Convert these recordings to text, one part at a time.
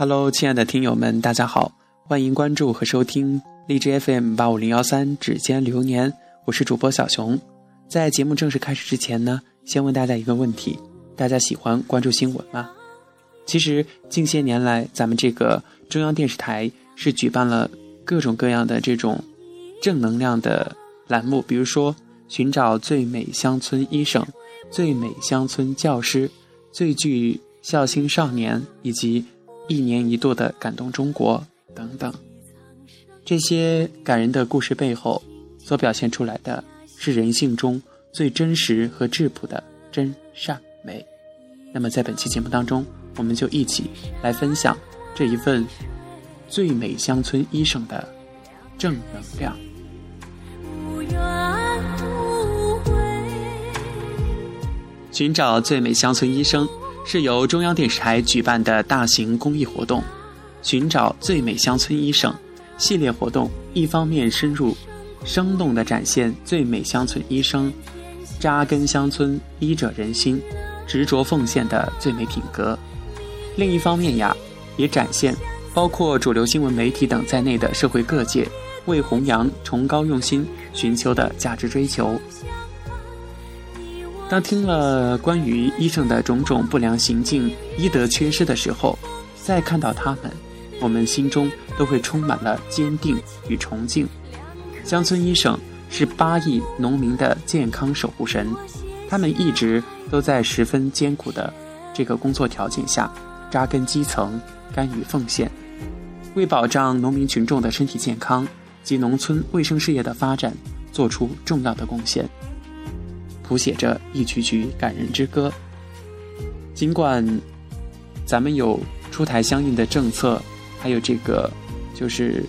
Hello，亲爱的听友们，大家好，欢迎关注和收听荔枝 FM 八五零幺三指尖流年，我是主播小熊。在节目正式开始之前呢，先问大家一个问题：大家喜欢关注新闻吗？其实近些年来，咱们这个中央电视台是举办了各种各样的这种正能量的栏目，比如说寻找最美乡村医生、最美乡村教师、最具孝心少年，以及一年一度的感动中国等等。这些感人的故事背后，所表现出来的是人性中最真实和质朴的真善美。那么在本期节目当中。我们就一起来分享这一份最美乡村医生的正能量。寻找最美乡村医生是由中央电视台举办的大型公益活动。寻找最美乡村医生系列活动，一方面深入、生动地展现最美乡村医生扎根乡村、医者仁心、执着奉献的最美品格。另一方面呀，也展现包括主流新闻媒体等在内的社会各界为弘扬崇高用心寻求的价值追求。当听了关于医生的种种不良行径、医德缺失的时候，再看到他们，我们心中都会充满了坚定与崇敬。乡村医生是八亿农民的健康守护神，他们一直都在十分艰苦的这个工作条件下。扎根基层，甘于奉献，为保障农民群众的身体健康及农村卫生事业的发展做出重要的贡献，谱写着一曲曲感人之歌。尽管咱们有出台相应的政策，还有这个就是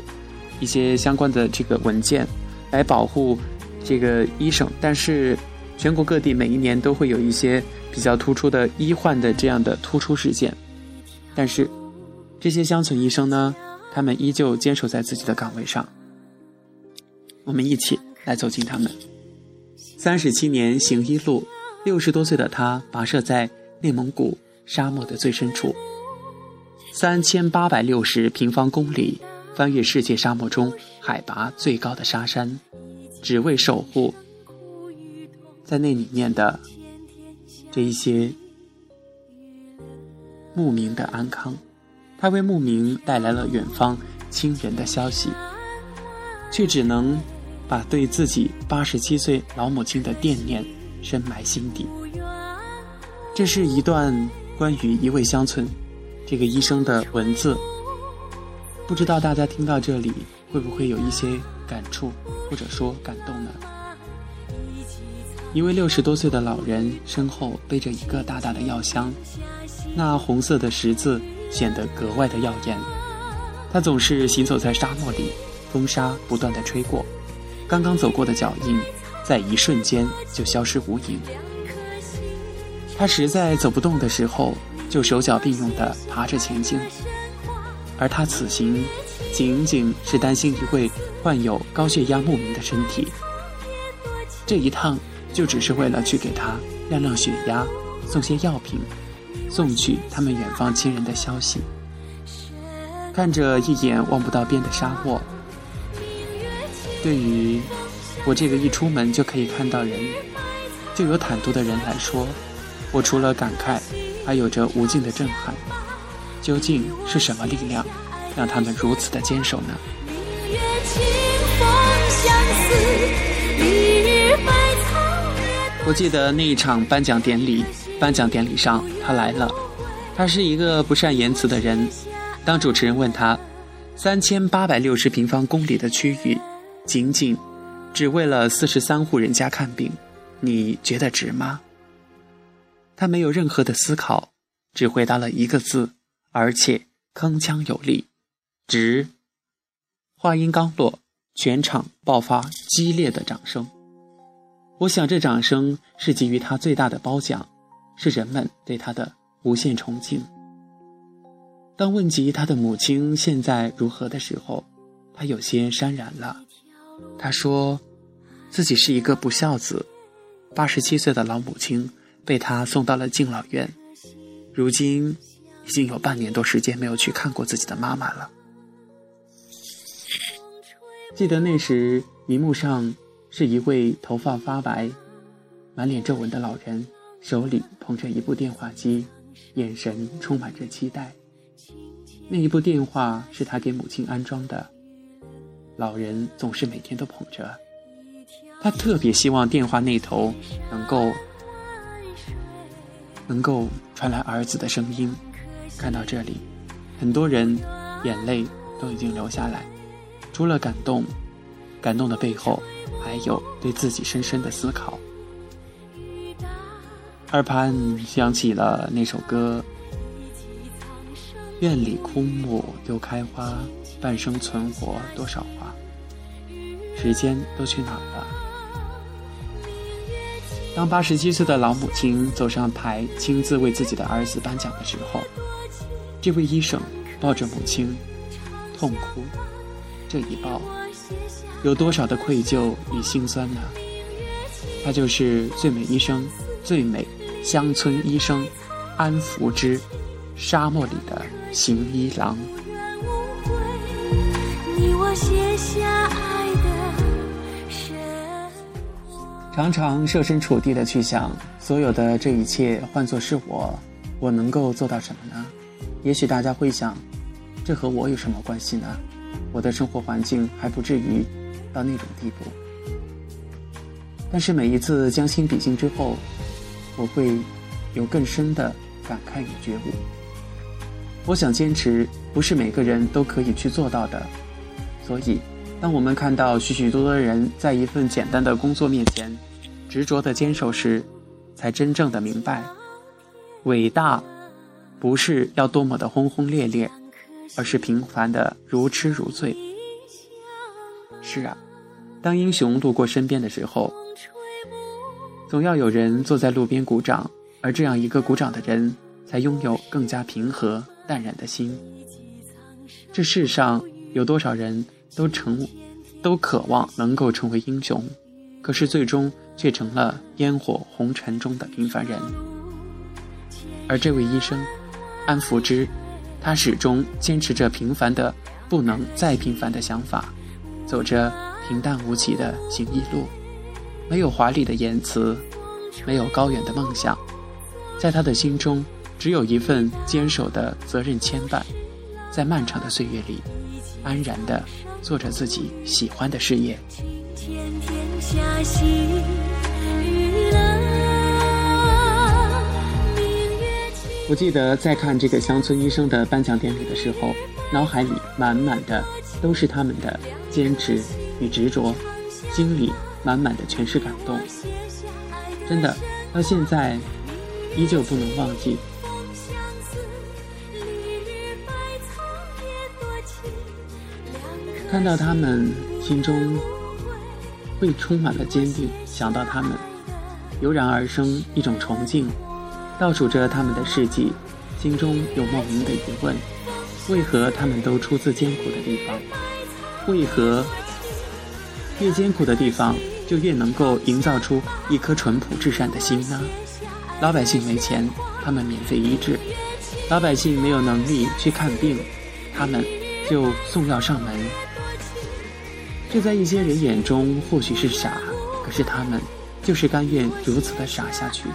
一些相关的这个文件来保护这个医生，但是全国各地每一年都会有一些比较突出的医患的这样的突出事件。但是，这些乡村医生呢，他们依旧坚守在自己的岗位上。我们一起来走进他们。三十七年行医路，六十多岁的他跋涉在内蒙古沙漠的最深处，三千八百六十平方公里，翻越世界沙漠中海拔最高的沙山，只为守护在那里面的这一些。牧民的安康，他为牧民带来了远方亲人的消息，却只能把对自己八十七岁老母亲的惦念深埋心底。这是一段关于一位乡村这个医生的文字，不知道大家听到这里会不会有一些感触，或者说感动呢？一位六十多岁的老人身后背着一个大大的药箱。那红色的十字显得格外的耀眼。他总是行走在沙漠里，风沙不断的吹过，刚刚走过的脚印，在一瞬间就消失无影。他实在走不动的时候，就手脚并用地爬着前进。而他此行，仅仅是担心一位患有高血压牧民的身体。这一趟就只是为了去给他量量血压，送些药品。送去他们远方亲人的消息，看着一眼望不到边的沙漠。对于我这个一出门就可以看到人，就有坦途的人来说，我除了感慨，还有着无尽的震撼。究竟是什么力量，让他们如此的坚守呢？我记得那一场颁奖典礼。颁奖典礼上，他来了。他是一个不善言辞的人。当主持人问他：“三千八百六十平方公里的区域，仅仅只为了四十三户人家看病，你觉得值吗？”他没有任何的思考，只回答了一个字，而且铿锵有力：“值。”话音刚落，全场爆发激烈的掌声。我想，这掌声是给予他最大的褒奖。是人们对他的无限崇敬。当问及他的母亲现在如何的时候，他有些潸然了。他说，自己是一个不孝子，八十七岁的老母亲被他送到了敬老院，如今已经有半年多时间没有去看过自己的妈妈了。记得那时，荧幕上是一位头发发白、满脸皱纹的老人，手里捧着一部电话机，眼神充满着期待。那一部电话是他给母亲安装的，老人总是每天都捧着，他特别希望电话那头能够能够传来儿子的声音。看到这里，很多人眼泪都已经流下来。除了感动，感动的背后还有对自己深深的思考。耳畔响起了那首歌：“院里枯木又开花，半生存活多少话，时间都去哪儿了？”当八十七岁的老母亲走上台，亲自为自己的儿子颁奖的时候，这位医生抱着母亲，痛哭。这一抱，有多少的愧疚与心酸呢？他就是最美医生、最美乡村医生安福之，沙漠里的行医郎。写下爱的神常常设身处地的去想，所有的这一切换作是我，我能够做到什么呢？也许大家会想，这和我有什么关系呢？我的生活环境还不至于到那种地步，但是每一次将心比心之后，我会有更深的感慨与觉悟。我想坚持不是每个人都可以去做到的，所以当我们看到许许多多人在一份简单的工作面前执着的坚守时，才真正的明白，伟大不是要多么的轰轰烈烈。而是平凡的如痴如醉。是啊，当英雄路过身边的时候，总要有人坐在路边鼓掌，而这样一个鼓掌的人，才拥有更加平和淡然的心。这世上有多少人都成，都渴望能够成为英雄，可是最终却成了烟火红尘中的平凡人。而这位医生，安福之。他始终坚持着平凡的不能再平凡的想法，走着平淡无奇的行医路，没有华丽的言辞，没有高远的梦想，在他的心中，只有一份坚守的责任牵绊，在漫长的岁月里，安然地做着自己喜欢的事业。我记得在看这个乡村医生的颁奖典礼的时候，脑海里满满的都是他们的坚持与执着，心里满满的全是感动。真的，到现在依旧不能忘记。看到他们，心中会充满了坚定；想到他们，油然而生一种崇敬。倒数着他们的事迹，心中有莫名的疑问：为何他们都出自艰苦的地方？为何越艰苦的地方就越能够营造出一颗淳朴至善的心呢？老百姓没钱，他们免费医治；老百姓没有能力去看病，他们就送药上门。这在一些人眼中或许是傻，可是他们就是甘愿如此的傻下去。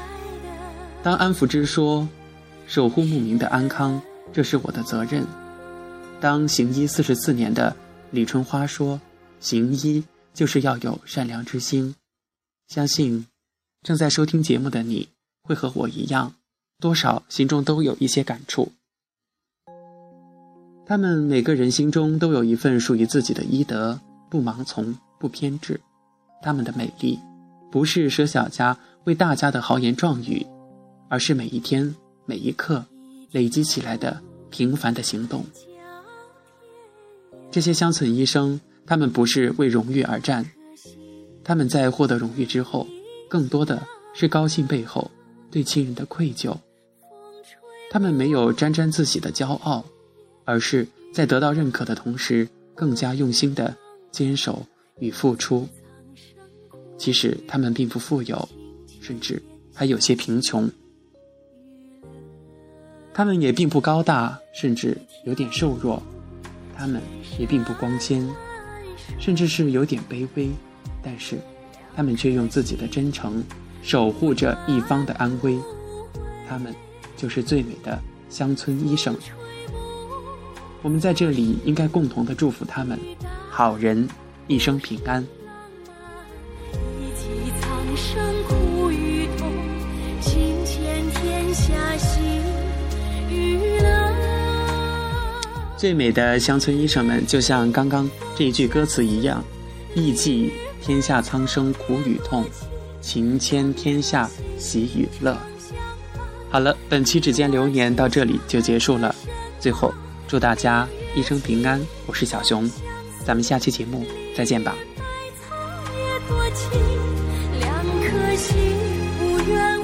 当安福之说：“守护牧民的安康，这是我的责任。”当行医四十四年的李春花说：“行医就是要有善良之心。”相信正在收听节目的你会和我一样，多少心中都有一些感触。他们每个人心中都有一份属于自己的医德，不盲从，不偏执。他们的美丽，不是舍小家为大家的豪言壮语。而是每一天、每一刻累积起来的平凡的行动。这些乡村医生，他们不是为荣誉而战，他们在获得荣誉之后，更多的是高兴背后对亲人的愧疚。他们没有沾沾自喜的骄傲，而是在得到认可的同时，更加用心的坚守与付出。其实他们并不富有，甚至还有些贫穷。他们也并不高大，甚至有点瘦弱；他们也并不光鲜，甚至是有点卑微。但是，他们却用自己的真诚守护着一方的安危。他们就是最美的乡村医生。我们在这里应该共同的祝福他们，好人一生平安。最美的乡村医生们，就像刚刚这一句歌词一样，忆记天下苍生苦与痛，情牵天下喜与乐。好了，本期指尖流年到这里就结束了。最后，祝大家一生平安。我是小熊，咱们下期节目再见吧。两颗心无怨